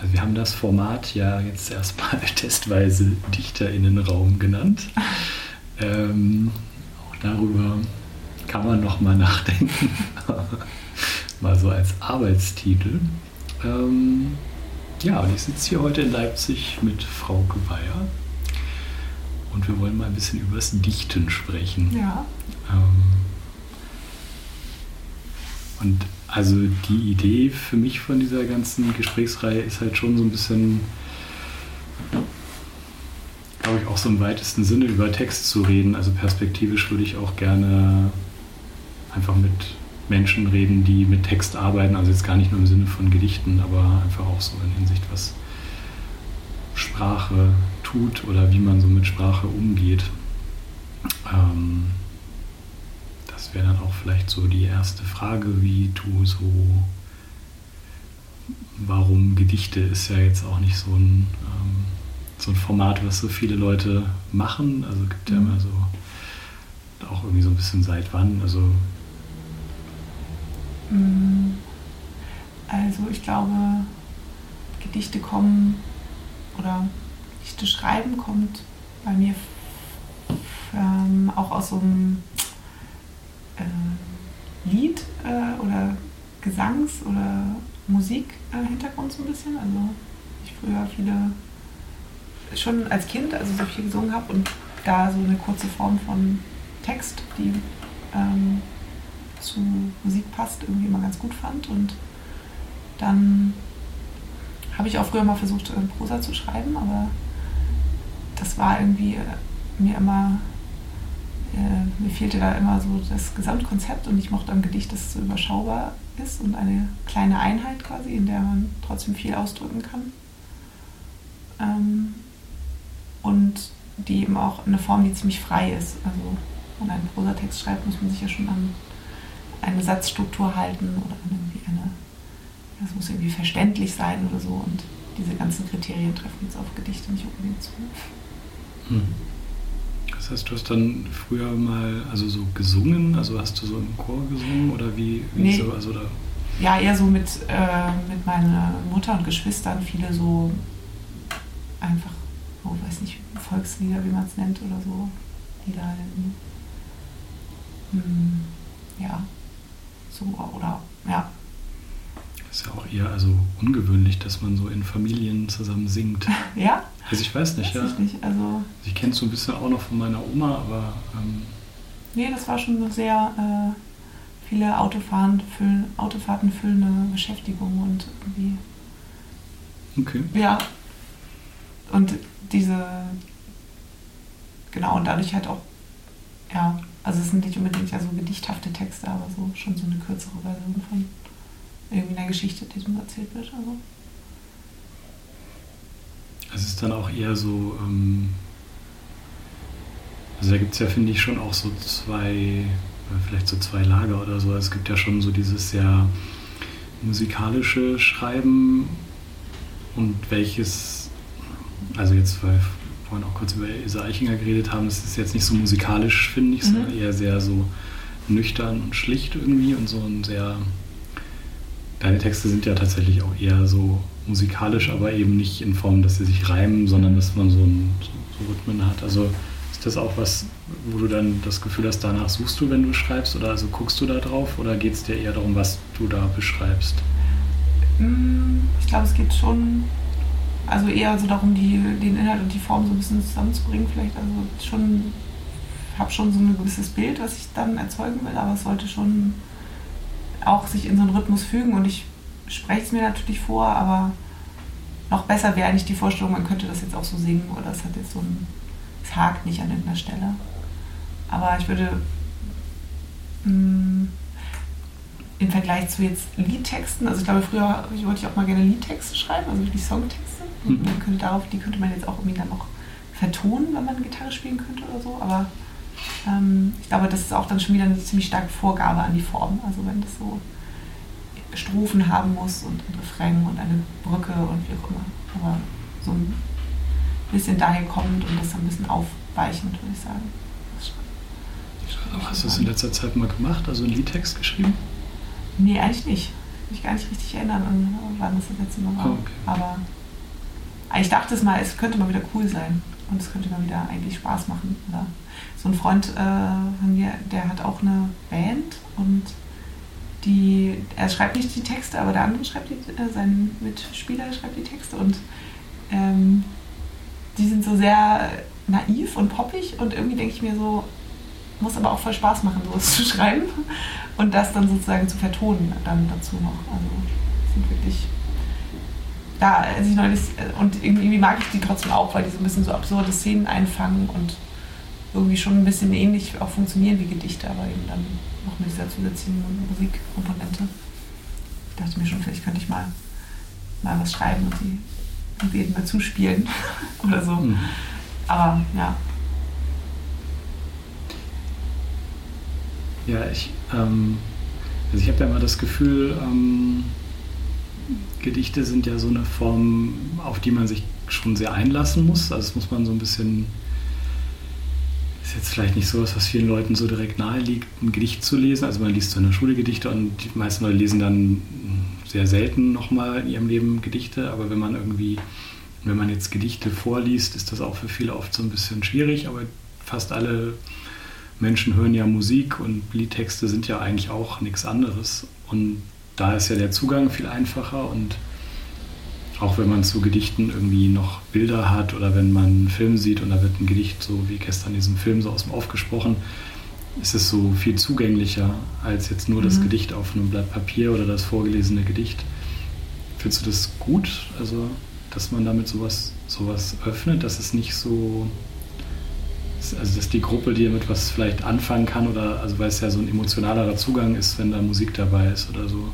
Also wir haben das Format ja jetzt erstmal testweise Dichterinnenraum genannt. Ähm, auch darüber kann man noch mal nachdenken. mal so als Arbeitstitel. Ähm, ja, und ich sitze hier heute in Leipzig mit Frau Geweier und wir wollen mal ein bisschen über das Dichten sprechen. Ja. Ähm, und also die Idee für mich von dieser ganzen Gesprächsreihe ist halt schon so ein bisschen, glaube ich, auch so im weitesten Sinne über Text zu reden. Also perspektivisch würde ich auch gerne einfach mit Menschen reden, die mit Text arbeiten. Also jetzt gar nicht nur im Sinne von Gedichten, aber einfach auch so in Hinsicht, was Sprache tut oder wie man so mit Sprache umgeht. Ähm, das wäre dann auch vielleicht so die erste Frage, wie du so, warum Gedichte ist ja jetzt auch nicht so ein, ähm, so ein Format, was so viele Leute machen. Also gibt ja immer so auch irgendwie so ein bisschen seit wann. Also Mm, also ich glaube, Gedichte kommen oder Gedichte schreiben kommt bei mir ähm, auch aus so einem äh, Lied äh, oder Gesangs- oder Musikhintergrund so ein bisschen. Also ich früher viele schon als Kind, also so viel gesungen habe und da so eine kurze Form von Text, die ähm, zu Musik passt, irgendwie immer ganz gut fand. Und dann habe ich auch früher mal versucht, äh, Prosa zu schreiben, aber das war irgendwie äh, mir immer, äh, mir fehlte da immer so das Gesamtkonzept und ich mochte am Gedicht, dass es so überschaubar ist und eine kleine Einheit quasi, in der man trotzdem viel ausdrücken kann. Ähm, und die eben auch eine Form, die ziemlich frei ist. Also, wenn man einen Prosatext schreibt, muss man sich ja schon an eine Satzstruktur halten oder irgendwie eine, das muss irgendwie verständlich sein oder so. Und diese ganzen Kriterien treffen jetzt auf Gedichte nicht unbedingt zu. Hm. Das heißt, du hast dann früher mal also so gesungen, also hast du so im Chor gesungen oder wie, wie nee. so, also da ja, eher so mit, äh, mit meiner Mutter und Geschwistern, viele so einfach, oh, weiß nicht, Volkslieder, wie man es nennt oder so. Lieder, hm, ja, so oder ja. Das ist ja auch eher also ungewöhnlich, dass man so in Familien zusammen singt. ja? Also ich weiß nicht, weiß ja. Ich nicht. Also ich kenne es so ein bisschen auch noch von meiner Oma, aber. Ähm nee, das war schon eine sehr äh, viele Autofahren füllen, Autofahrten füllende Beschäftigung und irgendwie. Okay. Ja. Und diese. Genau, und dadurch halt auch. Ja, also es sind nicht unbedingt ja so gedichthafte Texte, aber so schon so eine kürzere Version von irgendwie einer Geschichte, die so erzählt wird. Also. Es ist dann auch eher so, ähm, also da gibt es ja, finde ich, schon auch so zwei, vielleicht so zwei Lager oder so. Es gibt ja schon so dieses sehr musikalische Schreiben und welches, also jetzt, weil wir vorhin auch kurz über Isa Eichinger geredet haben, das ist jetzt nicht so musikalisch, finde ich, sondern mhm. eher sehr so nüchtern und schlicht irgendwie und so ein sehr Deine Texte sind ja tatsächlich auch eher so musikalisch, aber eben nicht in Form, dass sie sich reimen, sondern dass man so, ein, so, so Rhythmen hat. Also ist das auch was, wo du dann das Gefühl hast, danach suchst du, wenn du schreibst? Oder also guckst du da drauf? Oder geht es dir eher darum, was du da beschreibst? Mm, ich glaube, es geht schon, also eher so darum, die, den Inhalt und die Form so ein bisschen zusammenzubringen. Vielleicht also schon, habe schon so ein gewisses Bild, was ich dann erzeugen will, aber es sollte schon auch sich in so einen Rhythmus fügen und ich spreche es mir natürlich vor, aber noch besser wäre eigentlich die Vorstellung, man könnte das jetzt auch so singen oder es hat jetzt so ein, es hakt nicht an irgendeiner Stelle. Aber ich würde mh, mm, im Vergleich zu jetzt Liedtexten, also ich glaube früher wollte ich auch mal gerne Liedtexte schreiben, also wirklich Songtexte. Mhm. Man könnte darauf, die könnte man jetzt auch irgendwie dann noch vertonen, wenn man Gitarre spielen könnte oder so. Aber ähm, ich glaube, das ist auch dann schon wieder eine ziemlich starke Vorgabe an die Form. Also wenn das so Strophen haben muss und ein Refrain und eine Brücke und wie auch immer. Aber so ein bisschen daher kommt und das ein bisschen aufweichend, würde ich sagen. Aber hast du das in letzter Zeit mal gemacht, also einen Liedtext geschrieben? Nee, eigentlich nicht. mich gar nicht richtig erinnern, an wann das das letzte Mal war. Oh, okay. Aber ich dachte es mal, es könnte mal wieder cool sein und es könnte mal wieder eigentlich Spaß machen. Oder so ein Freund äh, von mir, der hat auch eine Band er schreibt nicht die Texte, aber der andere schreibt die, äh, sein Mitspieler schreibt die Texte und ähm, die sind so sehr naiv und poppig und irgendwie denke ich mir so, muss aber auch voll Spaß machen, sowas zu schreiben und das dann sozusagen zu vertonen dann dazu noch. Also sind wirklich da, als ich neulich, und irgendwie mag ich die trotzdem auch, weil die so ein bisschen so absurde Szenen einfangen und irgendwie schon ein bisschen ähnlich auch funktionieren wie Gedichte, aber eben dann noch mit dieser zusätzlichen Musikkomponente. Ich dachte mir schon, vielleicht könnte ich mal, mal was schreiben und die eben mal zuspielen oder so. Mhm. Aber ja. Ja, ich, ähm, also ich habe ja immer das Gefühl, ähm, Gedichte sind ja so eine Form, auf die man sich schon sehr einlassen muss. Also das muss man so ein bisschen, ist jetzt vielleicht nicht so was, was vielen Leuten so direkt nahe liegt, ein Gedicht zu lesen. Also man liest so in der Schule Gedichte und die meisten Leute lesen dann sehr selten nochmal in ihrem Leben Gedichte. Aber wenn man irgendwie, wenn man jetzt Gedichte vorliest, ist das auch für viele oft so ein bisschen schwierig. Aber fast alle Menschen hören ja Musik und Liedtexte sind ja eigentlich auch nichts anderes. Und da ist ja der Zugang viel einfacher und auch wenn man zu Gedichten irgendwie noch Bilder hat oder wenn man einen Film sieht und da wird ein Gedicht so wie gestern in diesem Film so aus dem Off gesprochen, ist es so viel zugänglicher als jetzt nur mhm. das Gedicht auf einem Blatt Papier oder das vorgelesene Gedicht. Findest du das gut? Also, dass man damit sowas, sowas öffnet, dass es nicht so also dass die Gruppe, die damit was vielleicht anfangen kann oder also weil es ja so ein emotionalerer Zugang ist, wenn da Musik dabei ist oder so.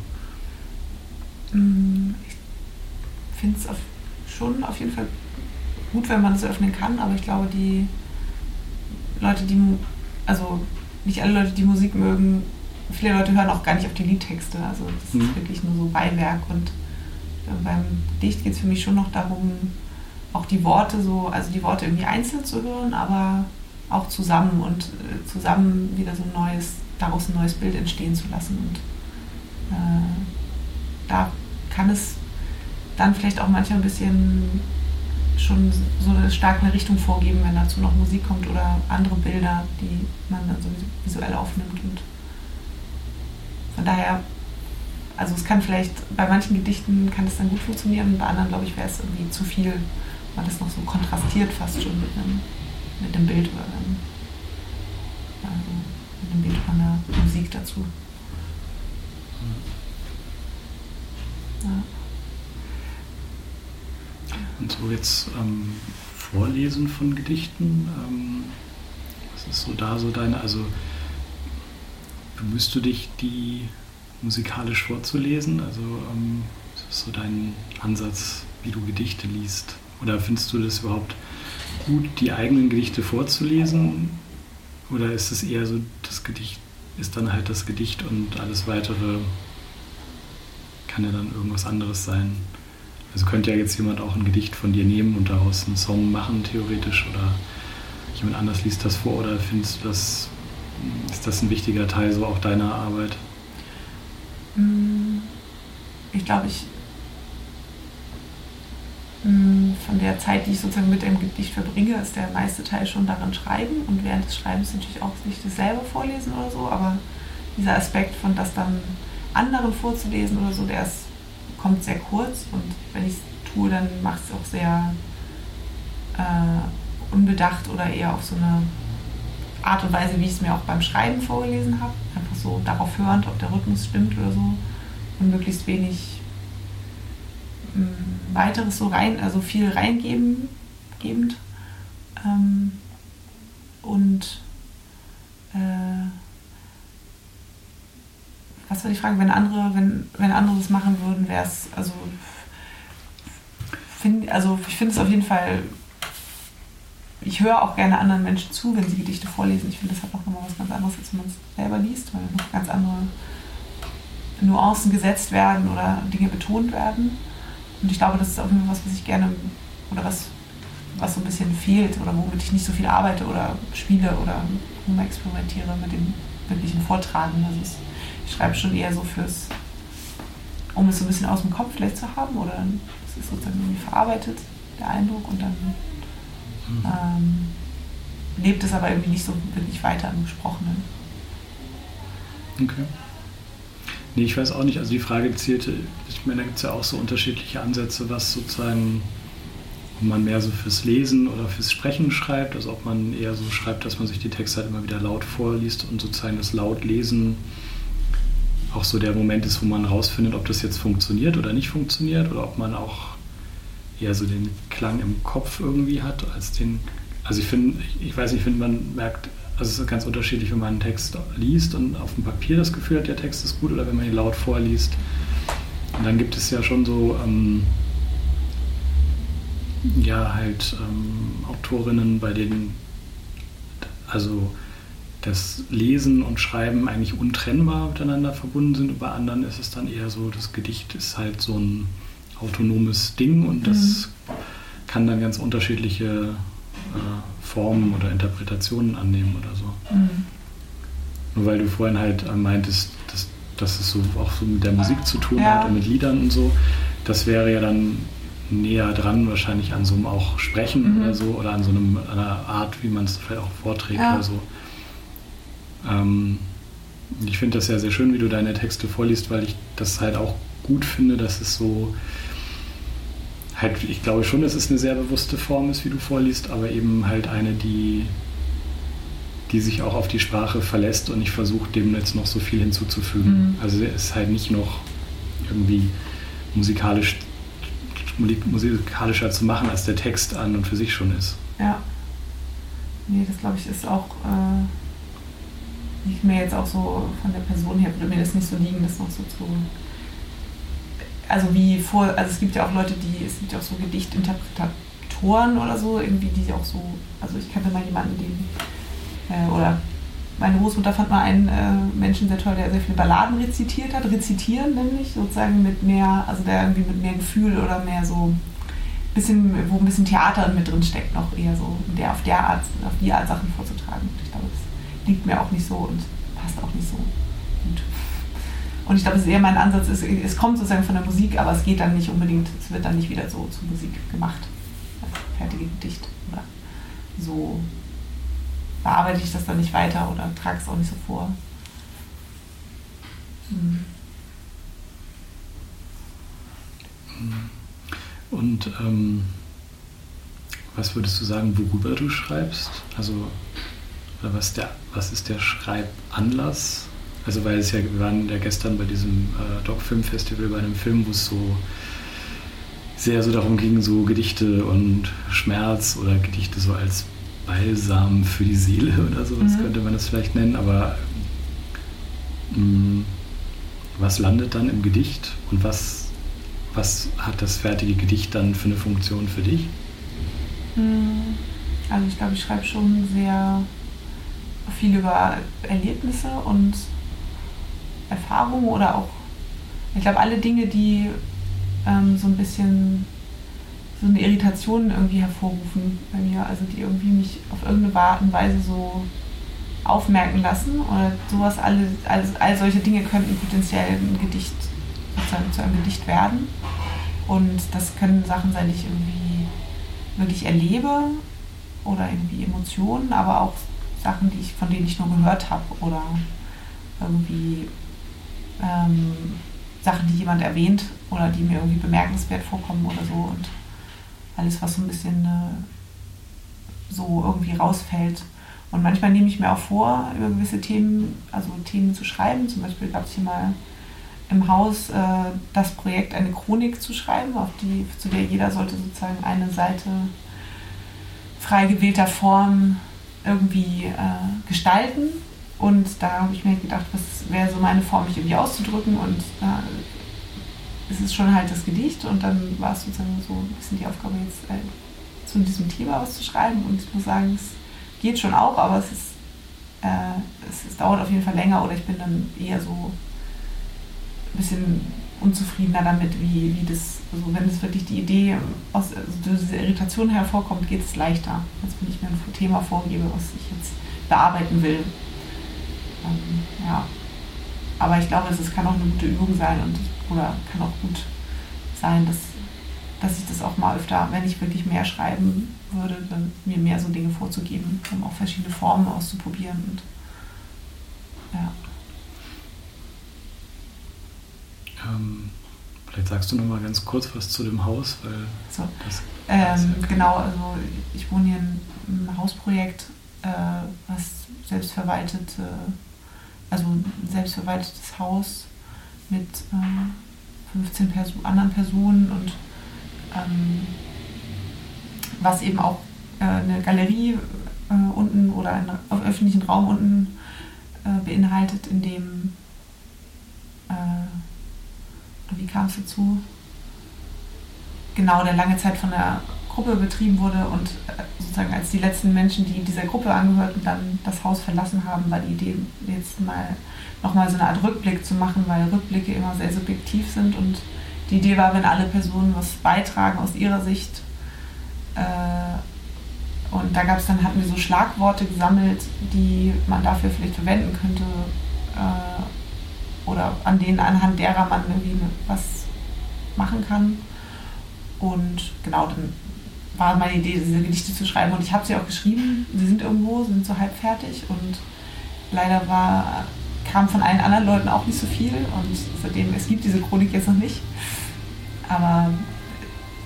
Mm, ich finde es schon auf jeden Fall gut, wenn man es öffnen kann, aber ich glaube, die Leute, die, also nicht alle Leute, die Musik mögen, viele Leute hören auch gar nicht auf die Liedtexte. Also das mhm. ist wirklich nur so Beiwerk und äh, beim Dicht geht es für mich schon noch darum, auch die Worte so, also die Worte irgendwie einzeln zu hören, aber auch zusammen und äh, zusammen wieder so ein neues, daraus ein neues Bild entstehen zu lassen. Und äh, da kann es dann vielleicht auch manchmal ein bisschen schon so eine starke Richtung vorgeben, wenn dazu noch Musik kommt oder andere Bilder, die man dann so visuell aufnimmt. Und von daher, also es kann vielleicht, bei manchen Gedichten kann es dann gut funktionieren, bei anderen, glaube ich, wäre es irgendwie zu viel, weil das noch so kontrastiert fast schon mit einem, mit dem Bild oder einem, also mit dem Bild von der Musik dazu. Ja. Und so jetzt ähm, Vorlesen von Gedichten, ähm, was ist so da so deine, also bemühst du dich, die musikalisch vorzulesen? Also ähm, was ist so dein Ansatz, wie du Gedichte liest? Oder findest du das überhaupt gut, die eigenen Gedichte vorzulesen? Oder ist es eher so, das Gedicht ist dann halt das Gedicht und alles weitere kann ja dann irgendwas anderes sein? Also könnte ja jetzt jemand auch ein Gedicht von dir nehmen und daraus einen Song machen, theoretisch, oder jemand anders liest das vor, oder findest du das, ist das ein wichtiger Teil so auch deiner Arbeit? Mm, ich glaube, ich mm, von der Zeit, die ich sozusagen mit dem Gedicht verbringe, ist der meiste Teil schon daran schreiben und während des Schreibens natürlich auch nicht das selber vorlesen oder so, aber dieser Aspekt von das dann anderen vorzulesen oder so, der ist kommt sehr kurz und wenn ich es tue, dann mache ich es auch sehr äh, unbedacht oder eher auf so eine Art und Weise, wie ich es mir auch beim Schreiben vorgelesen habe. Einfach so darauf hörend, ob der Rhythmus stimmt oder so und möglichst wenig mh, mm, weiteres so rein, also viel reingeben, gebend. Ähm, und äh, was soll ich fragen, wenn andere, wenn, wenn andere das machen würden, wäre es, also, find, also ich finde es auf jeden Fall, ich höre auch gerne anderen Menschen zu, wenn sie Gedichte vorlesen. Ich finde, das hat auch nochmal was ganz anderes, als wenn man es selber liest, weil noch ganz andere Nuancen gesetzt werden oder Dinge betont werden. Und ich glaube, das ist auch immer was, was ich gerne, oder was, was so ein bisschen fehlt oder womit ich nicht so viel arbeite oder spiele oder experimentiere mit dem wirklichen Vortragen. Das ist ich schreibe schon eher so fürs, um es so ein bisschen aus dem Kopf vielleicht zu haben oder es ist sozusagen irgendwie verarbeitet, der Eindruck und dann mhm. ähm, lebt es aber irgendwie nicht so wirklich weiter im Gesprochenen. Okay. Nee, ich weiß auch nicht. Also die Frage zielte, ich meine, da gibt es ja auch so unterschiedliche Ansätze, was sozusagen, ob man mehr so fürs Lesen oder fürs Sprechen schreibt, also ob man eher so schreibt, dass man sich die Texte halt immer wieder laut vorliest und sozusagen das Lautlesen auch so der Moment ist, wo man rausfindet, ob das jetzt funktioniert oder nicht funktioniert oder ob man auch eher so den Klang im Kopf irgendwie hat als den. Also ich finde, ich, weiß nicht, ich finde, man merkt also es ist ganz unterschiedlich, wenn man einen Text liest und auf dem Papier das Gefühl hat, der Text ist gut, oder wenn man ihn laut vorliest. Und dann gibt es ja schon so, ähm, ja, halt ähm, Autorinnen, bei denen also das Lesen und Schreiben eigentlich untrennbar miteinander verbunden sind. Und bei anderen ist es dann eher so, das Gedicht ist halt so ein autonomes Ding und das mhm. kann dann ganz unterschiedliche äh, Formen oder Interpretationen annehmen oder so. Mhm. Nur weil du vorhin halt äh, meintest, dass, dass es so auch so mit der Musik zu tun ja. hat und mit Liedern und so, das wäre ja dann näher dran wahrscheinlich an so einem auch Sprechen mhm. oder so oder an so einem, einer Art, wie man es vielleicht auch vorträgt ja. oder so. Ähm, ich finde das ja sehr schön, wie du deine Texte vorliest, weil ich das halt auch gut finde, dass es so halt, ich glaube schon, dass es eine sehr bewusste Form ist, wie du vorliest, aber eben halt eine, die, die sich auch auf die Sprache verlässt und ich versuche dem jetzt noch so viel hinzuzufügen. Mhm. Also es ist halt nicht noch irgendwie musikalisch, musikalischer zu machen, als der Text an und für sich schon ist. Ja. Nee, das glaube ich ist auch äh, nicht mehr jetzt auch so von der Person her, würde mir das nicht so liegen, das noch so zu also wie vor, also es gibt ja auch Leute, die, es gibt ja auch so Gedichtinterpretatoren oder so, irgendwie, die auch so, also ich kannte mal jemanden, den, äh, oder meine Großmutter fand mal einen äh, Menschen sehr toll, der sehr viele Balladen rezitiert hat, rezitieren nämlich, sozusagen mit mehr, also der irgendwie mit mehr Gefühl oder mehr so, bisschen, wo ein bisschen Theater mit drin steckt, noch eher so, der auf der Art, auf die Art Sachen vorzutragen. Ich glaube, das liegt mir auch nicht so und passt auch nicht so gut. Und ich glaube, es ist eher mein Ansatz, ist, es kommt sozusagen von der Musik, aber es geht dann nicht unbedingt, es wird dann nicht wieder so zur Musik gemacht. Das fertige Gedicht. Oder so bearbeite ich das dann nicht weiter oder trage es auch nicht so vor. Hm. Und ähm, was würdest du sagen, worüber du schreibst? Also was, der, was ist der Schreibanlass? Also weil es ja, wir waren ja gestern bei diesem äh, Doc-Film-Festival bei einem Film, wo es so sehr so darum ging, so Gedichte und Schmerz oder Gedichte so als Balsam für die Seele oder so, das mhm. könnte man das vielleicht nennen, aber mh, mm, was landet dann im Gedicht und was, was hat das fertige Gedicht dann für eine Funktion für dich? Mhm. Also ich glaube, ich schreibe schon sehr viel über Erlebnisse und Erfahrungen oder auch, ich glaube, alle Dinge, die ähm, so ein bisschen so eine Irritation irgendwie hervorrufen bei mir, also die irgendwie mich auf irgendeine Art und Weise so aufmerken lassen oder sowas, alle, all, all solche Dinge könnten potenziell ein Gedicht sozusagen zu einem Gedicht werden. Und das können Sachen sein, die ich irgendwie wirklich erlebe oder irgendwie Emotionen, aber auch Sachen, die ich, von denen ich nur gehört habe oder irgendwie ähm, Sachen, die jemand erwähnt oder die mir irgendwie bemerkenswert vorkommen oder so. Und alles, was so ein bisschen äh, so irgendwie rausfällt. Und manchmal nehme ich mir auch vor, über gewisse Themen, also Themen zu schreiben. Zum Beispiel gab es hier mal im Haus äh, das Projekt, eine Chronik zu schreiben, auf die, zu der jeder sollte sozusagen eine Seite frei gewählter Form irgendwie äh, gestalten. Und da habe ich mir gedacht, was wäre so meine Form, mich irgendwie auszudrücken. Und da ist es schon halt das Gedicht. Und dann war es sozusagen so ein bisschen die Aufgabe, jetzt äh, zu diesem Thema was zu schreiben. Und ich muss sagen, es geht schon auch, aber es ist äh, es, es, dauert auf jeden Fall länger oder ich bin dann eher so ein bisschen unzufriedener damit, wie, wie das, also wenn es wirklich die Idee aus also dieser Irritation hervorkommt, geht es leichter, als wenn ich mir ein Thema vorgebe, was ich jetzt bearbeiten will. Ähm, ja. Aber ich glaube, es kann auch eine gute Übung sein und oder kann auch gut sein, dass, dass ich das auch mal öfter, wenn ich wirklich mehr schreiben würde, dann mir mehr so Dinge vorzugeben, um auch verschiedene Formen auszuprobieren. Und, ja. Ähm, vielleicht sagst du noch mal ganz kurz was zu dem Haus, weil so. das ähm, genau, also ich wohne hier in einem Hausprojekt, äh, was selbstverwaltet, äh, also ein selbstverwaltetes Haus mit äh, 15 Perso anderen Personen und ähm, was eben auch äh, eine Galerie äh, unten oder einen öffentlichen Raum unten äh, beinhaltet, in dem, wie kam es dazu? genau, der lange Zeit von der Gruppe betrieben wurde und äh, sozusagen als die letzten Menschen, die dieser Gruppe angehörten, dann das Haus verlassen haben, war die Idee, jetzt mal nochmal so eine Art Rückblick zu machen, weil Rückblicke immer sehr subjektiv sind und die Idee war, wenn alle Personen was beitragen aus ihrer Sicht. Äh, und da gab es dann, hatten wir so Schlagworte gesammelt, die man dafür vielleicht verwenden könnte äh, oder an denen anhand derer man irgendwie was machen kann. Und genau, dann war meine Idee, diese Gedichte zu schreiben. Und ich habe sie auch geschrieben. Sie sind irgendwo, sind so halb fertig. Und leider war, kam von allen anderen Leuten auch nicht so viel. Und seitdem, es gibt diese Chronik jetzt noch nicht. Aber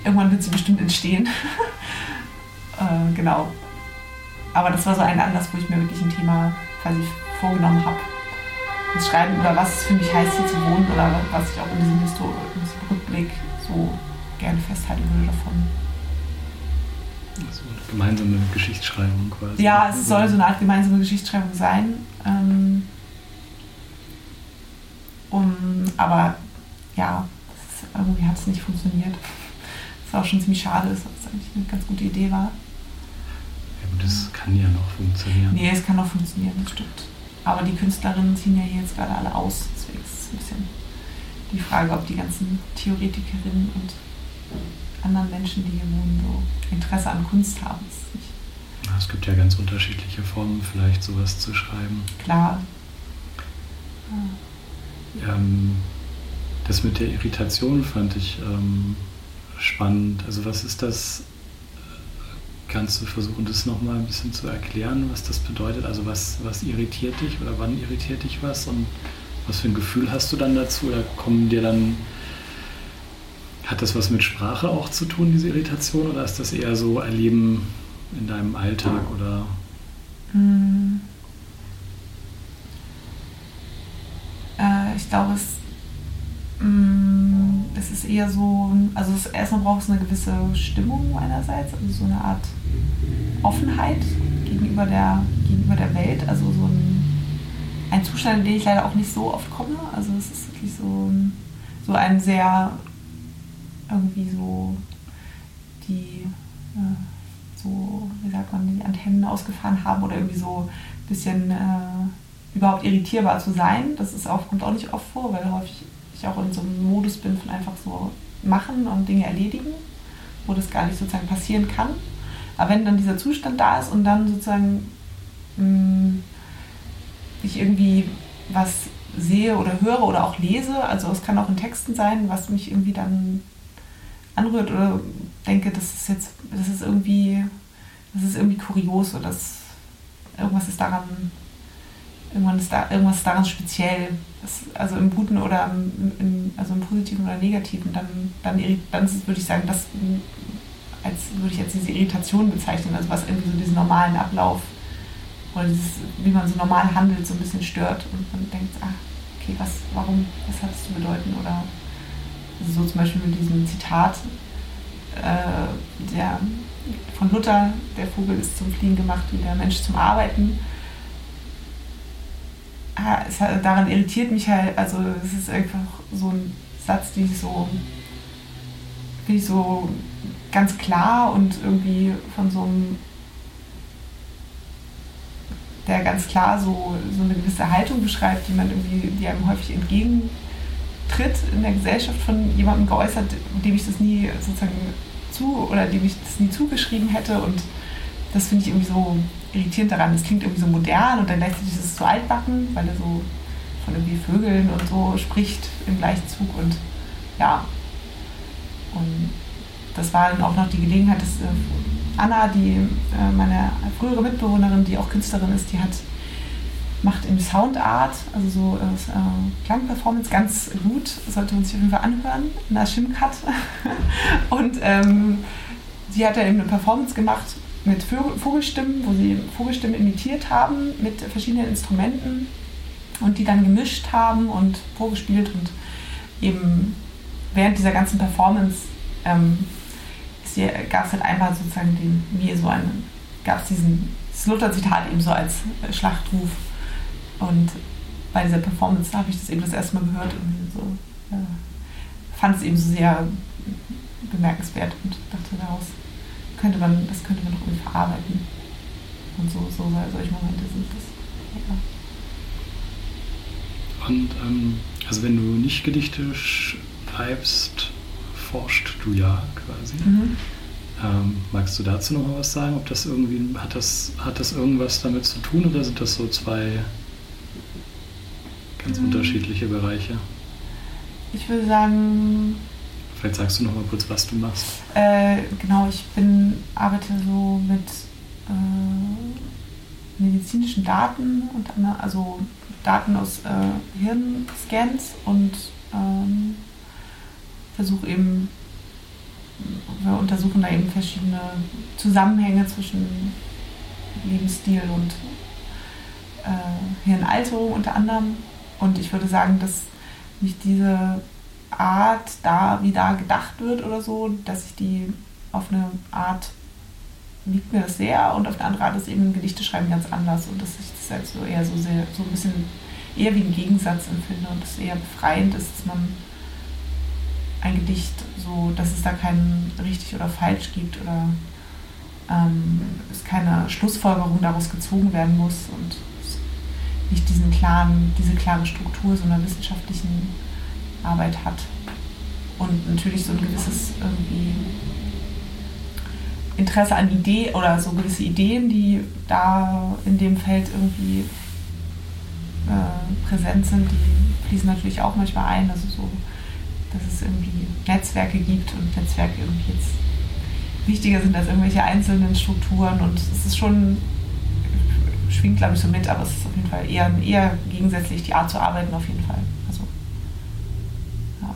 irgendwann wird sie bestimmt entstehen. äh, genau. Aber das war so ein Anlass, wo ich mir wirklich ein Thema quasi vorgenommen habe. Das Schreiben oder was es für mich heißt, hier zu wohnen oder was ich auch in diesem, Histor in diesem Rückblick so gerne festhalten würde davon. Also eine gemeinsame Geschichtsschreibung quasi. Ja, es soll so eine Art gemeinsame Geschichtsschreibung sein. Ähm, um, aber ja, ist, irgendwie hat es nicht funktioniert. War auch schon ziemlich schade, dass das eigentlich eine ganz gute Idee war. Ja, aber das kann ja noch funktionieren. Nee, es kann noch funktionieren, das stimmt. Aber die Künstlerinnen ziehen ja jetzt gerade alle aus, deswegen ist es ein bisschen die Frage, ob die ganzen Theoretikerinnen und anderen Menschen, die hier wohnen, so Interesse an Kunst haben. Es gibt ja ganz unterschiedliche Formen, vielleicht sowas zu schreiben. Klar. Ja. Ähm, das mit der Irritation fand ich ähm, spannend. Also was ist das? Kannst du versuchen, das nochmal ein bisschen zu erklären, was das bedeutet? Also was, was irritiert dich oder wann irritiert dich was und was für ein Gefühl hast du dann dazu? Oder kommen dir dann hat das was mit Sprache auch zu tun, diese Irritation, oder ist das eher so Erleben in deinem Alltag oder? Hm. Äh, ich glaube, es, mm, es ist eher so, also erstmal braucht es eine gewisse Stimmung einerseits, also so eine Art Offenheit gegenüber der, gegenüber der Welt, also so ein, ein Zustand, in den ich leider auch nicht so oft komme. Also es ist wirklich so, so ein sehr irgendwie so die, äh, so, wie sagt man, die Antennen ausgefahren haben oder irgendwie so ein bisschen äh, überhaupt irritierbar zu sein. Das ist auch, kommt auch nicht oft vor, weil häufig ich auch in so einem Modus bin von einfach so machen und Dinge erledigen, wo das gar nicht sozusagen passieren kann. Aber wenn dann dieser Zustand da ist und dann sozusagen mh, mm, ich irgendwie was sehe oder höre oder auch lese, also es kann auch in Texten sein, was mich irgendwie dann anrührt oder denke, das ist jetzt, das ist irgendwie, das ist irgendwie kurios oder das, irgendwas ist daran, irgendwann ist da, irgendwas ist daran speziell. Das, also im Guten oder im, im, also im Positiven oder Negativen, dann, dann, dann würde ich sagen, das als würde ich jetzt diese Irritation bezeichnen, also was irgendwie so diesen normalen Ablauf oder dieses, wie man so normal handelt, so ein bisschen stört und man denkt, ah, okay, was, warum, was hat es zu bedeuten oder so zum Beispiel mit diesem Zitat äh, der, von Luther, der Vogel ist zum Fliegen gemacht wie der Mensch zum Arbeiten. Ah, es, daran irritiert mich halt, also es ist einfach so ein Satz, den ich so, finde ich so ganz klar und irgendwie von so einem, der ganz klar so, so eine gewisse Haltung beschreibt, die man irgendwie, die einem häufig entgegen Tritt in der Gesellschaft von jemandem geäußert, dem ich das nie sozusagen zu oder dem ich das nie zugeschrieben hätte. Und das finde ich irgendwie so irritierend daran. Es klingt irgendwie so modern und dann gleichzeitig ist es so altbacken, weil er so von irgendwie Vögeln und so spricht im gleichen Zug. Und ja. Und das war dann auch noch die Gelegenheit, dass äh, Anna, die äh, meine frühere Mitbewohnerin, die auch Künstlerin ist, die hat macht im Soundart, also so äh, Klangperformance ganz gut, sollte man sich auf jeden Fall anhören, in der Shimcut. und ähm, sie hat ja eben eine Performance gemacht mit Vogelstimmen, wo sie Vogelstimmen imitiert haben mit verschiedenen Instrumenten und die dann gemischt haben und vorgespielt und eben während dieser ganzen Performance ähm, gab es halt einmal sozusagen den, wie so einen, gab es diesen Slutter-Zitat eben so als Schlachtruf und bei dieser Performance habe ich das eben das erste Mal gehört und so, äh, fand es eben so sehr bemerkenswert und dachte, daraus könnte man, das könnte man noch irgendwie verarbeiten. Und so, so solche Momente sind das. Ja. Und ähm, also wenn du nicht Gedichte schreibst, forscht du ja quasi. Mhm. Ähm, magst du dazu noch mal was sagen? Ob das irgendwie hat das hat das irgendwas damit zu tun oder sind das so zwei ganz mhm. unterschiedliche Bereiche? Ich würde sagen. Vielleicht sagst du noch mal kurz, was du machst. Äh, genau, ich bin arbeite so mit äh, medizinischen Daten und also Daten aus äh, Hirnscans und ähm, versuche eben, wir untersuchen da eben verschiedene Zusammenhänge zwischen Lebensstil und äh, Hirnalterung unter anderem. Und ich würde sagen, dass nicht diese Art da, wie da gedacht wird oder so, dass ich die auf eine Art liegt mir das sehr und auf eine andere Art ist eben Gedichte schreiben ganz anders und dass ich das halt so eher so sehr, so ein bisschen eher wie ein Gegensatz empfinde und es eher befreiend ist, dass man ein Gedicht so, dass es da kein richtig oder falsch gibt oder ähm, es keine Schlussfolgerung daraus gezogen werden muss und nicht diesen klaren, diese klare Struktur so einer wissenschaftlichen Arbeit hat. Und natürlich so ein gewisses irgendwie Interesse an Ideen oder so gewisse Ideen, die da in dem Feld irgendwie äh, präsent sind, die fließen natürlich auch manchmal ein. Also so, dass es irgendwie Netzwerke gibt und Netzwerke irgendwie jetzt wichtiger sind als irgendwelche einzelnen Strukturen und es ist schon schwingt glaube ich so mit, aber es ist auf jeden Fall eher, eher gegensätzlich die Art zu arbeiten auf jeden Fall. Also, ja.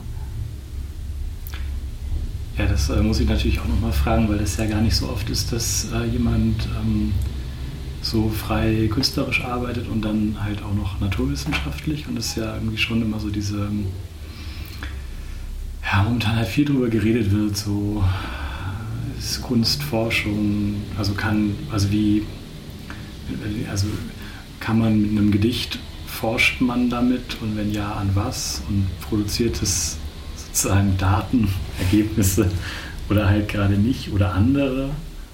ja, das äh, muss ich natürlich auch nochmal fragen, weil das ja gar nicht so oft ist, dass äh, jemand ähm, so frei künstlerisch arbeitet und dann halt auch noch naturwissenschaftlich und es ja irgendwie schon immer so diese, ja, momentan halt viel drüber geredet wird, so ist Kunstforschung, also kann, also wie, also kann man mit einem Gedicht, forscht man damit und wenn ja, an was und produziert es sozusagen Daten, Ergebnisse oder halt gerade nicht oder andere?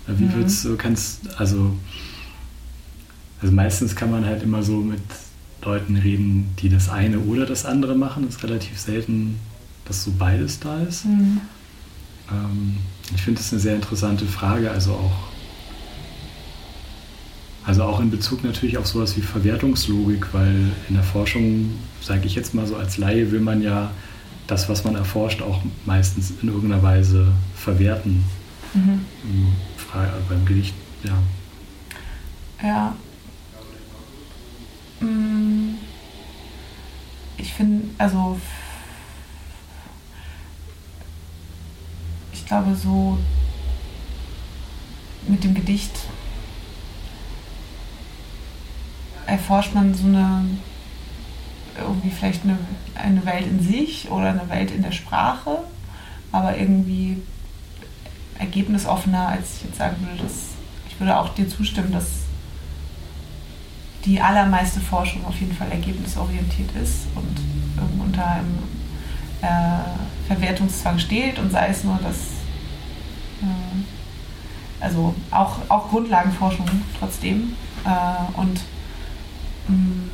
Wie mhm. würdest du, kannst, also also meistens kann man halt immer so mit Leuten reden, die das eine oder das andere machen. Es ist relativ selten, dass so beides da ist. Mhm. Ähm, ich finde das eine sehr interessante Frage, also auch, also auch in Bezug natürlich auf sowas wie Verwertungslogik, weil in der Forschung, sage ich jetzt mal so als Laie, will man ja das, was man erforscht, auch meistens in irgendeiner Weise verwerten. Mhm. Beim Gedicht, ja. Ja, Mm, ich finde, also glaube so mit dem Gedicht erforscht man so eine irgendwie vielleicht eine, eine Welt in sich oder eine Welt in der Sprache, aber irgendwie ergebnisoffener, als ich jetzt sagen würde, dass ich würde auch dir zustimmen, dass die allermeiste Forschung auf jeden Fall ergebnisorientiert ist und unter einem äh, Verwertungszwang steht und sei es nur, dass also auch, auch Grundlagenforschung trotzdem äh, und mh, mm,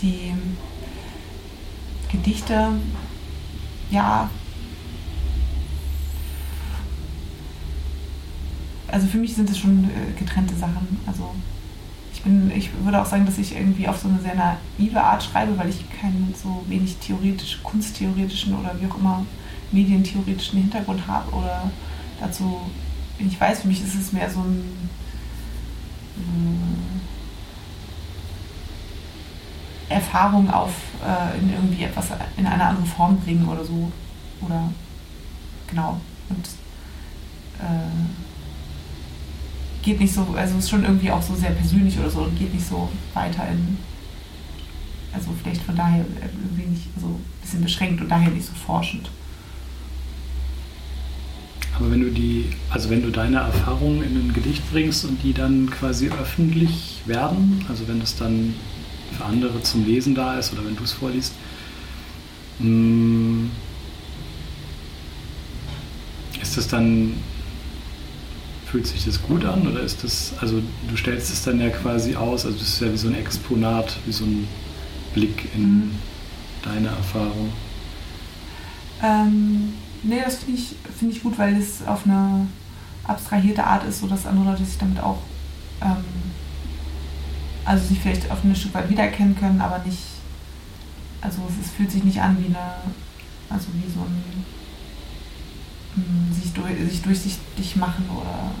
die Gedichte, ja, also für mich sind es schon äh, getrennte Sachen. Also ich, bin, ich würde auch sagen, dass ich irgendwie auf so eine sehr naive Art schreibe, weil ich keinen so wenig theoretisch, kunsttheoretischen oder wie auch immer medientheoretischen Hintergrund habe oder dazu, ich weiß, für mich ist es mehr so ein äh, Erfahrung auf äh, in irgendwie etwas in eine andere Form bringen oder so. Oder genau. Und äh, geht nicht so, also ist schon irgendwie auch so sehr persönlich oder so und geht nicht so weiter in, also vielleicht von daher irgendwie nicht so ein bisschen beschränkt und daher nicht so forschend. Aber wenn du die, also wenn du deine Erfahrungen in ein Gedicht bringst und die dann quasi öffentlich werden, also wenn es dann für andere zum Lesen da ist oder wenn du es vorliest, mm, ist das dann fühlt sich das gut an oder ist das, also du stellst es dann ja quasi aus, also das ist ja wie so ein Exponat, wie so ein Blick in mhm. deine Erfahrung? Ähm, nee, das finde ich, find ich gut, weil es auf eine abstrahierte Art ist, sodass andere Leute sich damit auch, ähm, also sich vielleicht auf ein Stück weit wiedererkennen können, aber nicht, also es, es fühlt sich nicht an wie eine, also wie so ein hm, sich, durch, sich durchsichtig machen oder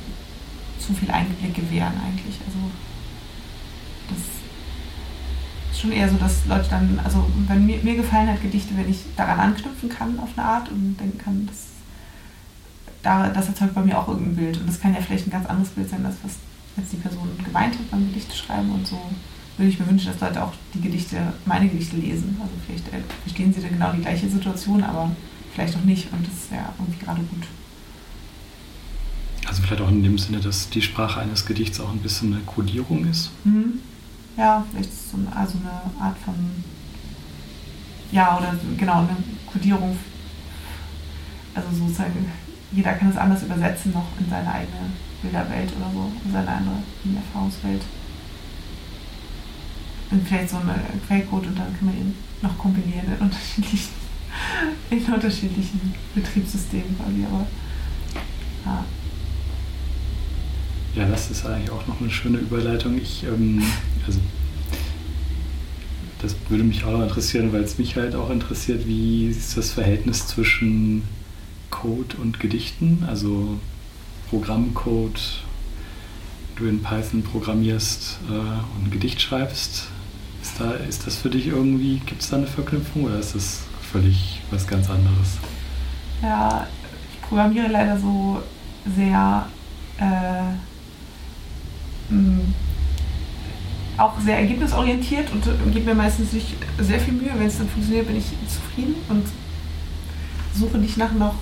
zu viel Einblick gewähren eigentlich. Also das schon eher so, dass Leute dann, also wenn mir, mir gefallen hat Gedichte, wenn ich daran anknüpfen kann auf eine Art und denken kann, das, da, das erzeugt bei mir auch irgendein Bild. Und das kann ja vielleicht ein ganz anderes Bild sein, als was jetzt die Person gemeint hat beim Gedichte schreiben und so würde ich mir wünschen, dass Leute auch die Gedichte, meine Gedichte lesen. Also vielleicht äh, verstehen sie dann genau die gleiche Situation, aber vielleicht auch nicht und das ist ja irgendwie gerade gut. Also vielleicht auch in dem Sinne, dass die Sprache eines Gedichts auch ein bisschen eine Kodierung ist? Mhm. Ja, vielleicht so eine, also eine Art von, ja, oder genau, eine Kodierung. Also sozusagen, jeder kann es anders übersetzen noch in seine eigene Bilderwelt oder so, in seine andere Erfahrungswelt. Und vielleicht so eine Quellcode und dann kann man ihn noch kombinieren in unterschiedlichen in unterschiedlichen Betriebssystemen quasi, aber ja. Ja, das ist eigentlich auch noch eine schöne Überleitung. Ich, ähm, also, das würde mich auch noch interessieren, weil es mich halt auch interessiert, wie ist das Verhältnis zwischen Code und Gedichten, also Programmcode, du in Python programmierst äh, und ein Gedicht schreibst. Ist, da, ist das für dich irgendwie, gibt es da eine Verknüpfung oder ist das völlig was ganz anderes. Ja, ich programmiere leider so sehr äh, auch sehr ergebnisorientiert und gebe mir meistens nicht sehr viel Mühe. Wenn es dann funktioniert, bin ich zufrieden und suche nicht nach noch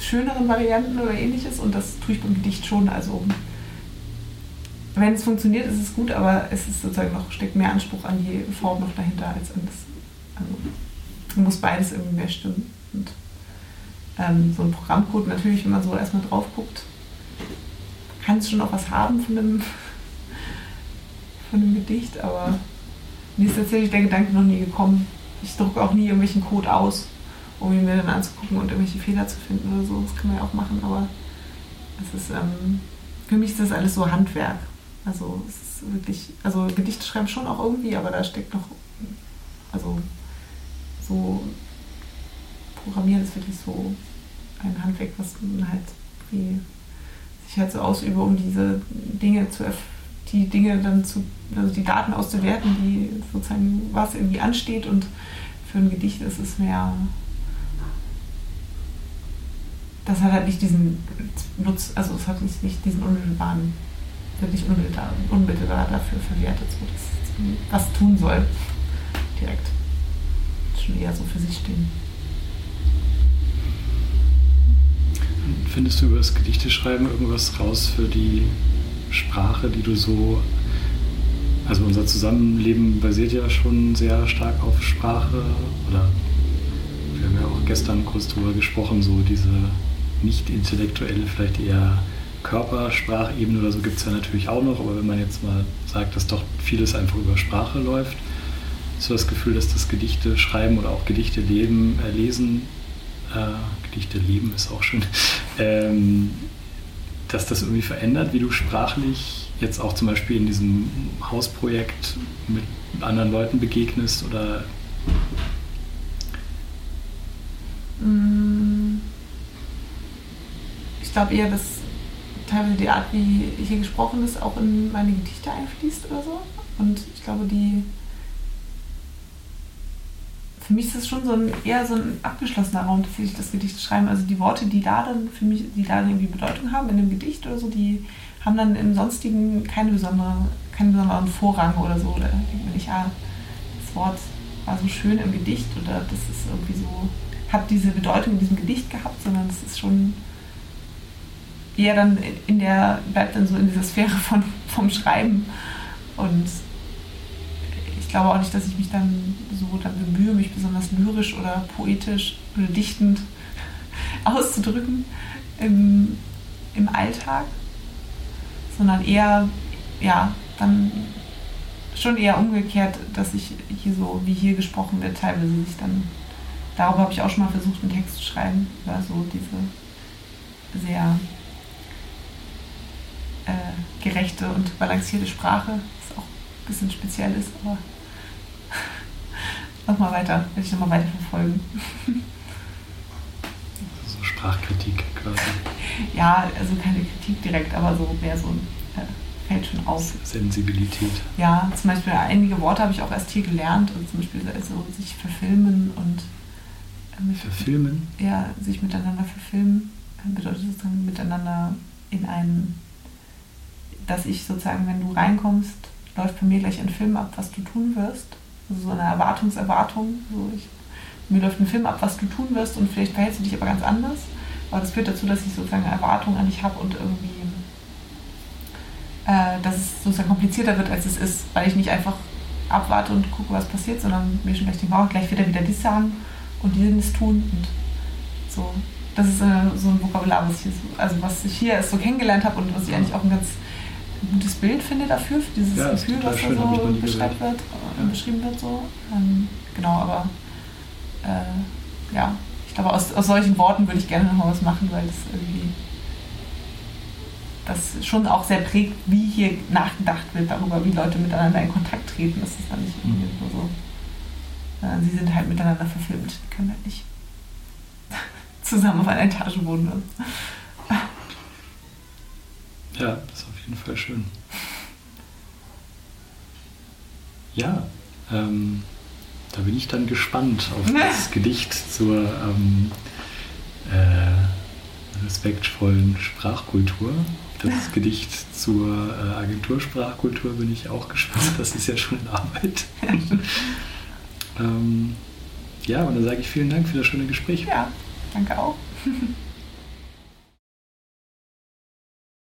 schöneren Varianten oder ähnliches und das tue ich beim Gedicht schon. Also wenn es funktioniert, ist es gut, aber es ist sozusagen noch, steckt mehr Anspruch an die Form noch dahinter als an das. Also muss beides irgendwie mehr stimmen. Und ähm, so ein Programmcode natürlich, wenn man so erstmal drauf guckt, kann es schon auch was haben von einem, von einem Gedicht, aber mir ist tatsächlich der Gedanke noch nie gekommen. Ich drucke auch nie irgendwelchen Code aus, um ihn mir dann anzugucken und irgendwelche Fehler zu finden oder so. Das kann man ja auch machen, aber es ist, ähm, für mich ist das alles so Handwerk. Also es ist wirklich, also Gedichte schreiben schon auch irgendwie, aber da steckt noch, also so Programmieren ist wirklich so ein Handwerk, was man halt wie sich halt so ausübe, um diese Dinge zu die Dinge dann zu, also die Daten auszuwerten, die sozusagen was irgendwie ansteht und für ein Gedicht ist es mehr das hat halt nicht diesen Nutz, also es hat nicht, nicht diesen unmittelbaren, wird nicht unmittelbar, unmittelbar dafür verwertet, so dass was tun soll direkt schon eher so für sich stehen. Findest du über das Gedichteschreiben irgendwas raus für die Sprache, die du so. Also unser Zusammenleben basiert ja schon sehr stark auf Sprache oder wir haben ja auch gestern kurz darüber gesprochen, so diese nicht intellektuelle, vielleicht eher Körpersprachebene oder so gibt es ja natürlich auch noch, aber wenn man jetzt mal sagt, dass doch vieles einfach über Sprache läuft, so das Gefühl, dass das Gedichte schreiben oder auch Gedichte leben, äh, lesen, äh, Gedichte leben ist auch schön, ähm, dass das irgendwie verändert, wie du sprachlich jetzt auch zum Beispiel in diesem Hausprojekt mit anderen Leuten begegnest oder Mm. Ich glaube eher, dass teilweise die Art, wie hier gesprochen ist, auch in meine Gedichte einfließt oder so. Und ich glaube, die. Für mich ist das schon so ein, eher so ein abgeschlossener Raum, tatsächlich das Gedicht schreiben. Also die Worte, die da dann für mich, die da irgendwie Bedeutung haben in dem Gedicht oder so, die haben dann im Sonstigen keine besondere, keinen besonderen Vorrang oder so. Oder denkt man nicht, ah, das Wort war so schön im Gedicht oder das ist irgendwie so hat diese Bedeutung in diesem Gedicht gehabt, sondern es ist schon eher dann in der, bleibt dann so in dieser Sphäre von, vom Schreiben. Und glaube auch nicht, dass ich mich dann so dann bemühe, mich besonders lyrisch oder poetisch oder dichtend auszudrücken im, im Alltag, sondern eher, ja, dann schon eher umgekehrt, dass ich hier so, wie hier gesprochen wird, teilweise sich dann darüber habe ich auch schon mal versucht, einen Text zu schreiben, über so diese sehr äh, gerechte und balancierte Sprache, was auch ein bisschen speziell ist, aber nochmal weiter, werde ich nochmal weiter verfolgen. So Sprachkritik quasi. Ja, also keine Kritik direkt, aber so mehr so ein äh, fällt schon auf. Sensibilität. Ja, zum Beispiel einige Worte habe ich auch erst hier gelernt, also zum Beispiel also sich verfilmen und Verfilmen? Ja, sich miteinander verfilmen bedeutet sozusagen miteinander in einen, dass ich sozusagen, wenn du reinkommst, läuft bei mir gleich ein Film ab, was du tun wirst. So eine Erwartungserwartung. So ich, mir läuft ein Film ab, was du tun wirst und vielleicht verhältst du dich aber ganz anders. Aber das führt dazu, dass ich sozusagen eine Erwartung an dich habe und irgendwie, äh, dass es sozusagen komplizierter wird, als es ist, weil ich nicht einfach abwarte und gucke, was passiert, sondern mir schon gleich denke, oh, gleich wird er wieder dies sagen und jenes tun und so. Das ist äh, so ein Vokabular, was ich, hier so, also was ich hier erst so kennengelernt habe und was ich eigentlich auch ein ganz gutes Bild finde dafür, für dieses ja, Gefühl, was da so beschreibt wird, ja. beschrieben wird. So. Ähm, genau, aber äh, ja, ich glaube, aus, aus solchen Worten würde ich gerne noch was machen, weil das irgendwie das schon auch sehr prägt, wie hier nachgedacht wird darüber, wie Leute miteinander in Kontakt treten. Das ist dann nicht irgendwie mhm. nur so äh, sie sind halt miteinander verfilmt. Die können halt nicht zusammen auf einer Etage wohnen. Ja, das jeden Fall schön. Ja, ähm, da bin ich dann gespannt auf das Gedicht zur ähm, äh, respektvollen Sprachkultur. Das Gedicht zur äh, Agentursprachkultur bin ich auch gespannt. Das ist ja schon in Arbeit. Ähm, ja, und dann sage ich vielen Dank für das schöne Gespräch. Ja, danke auch.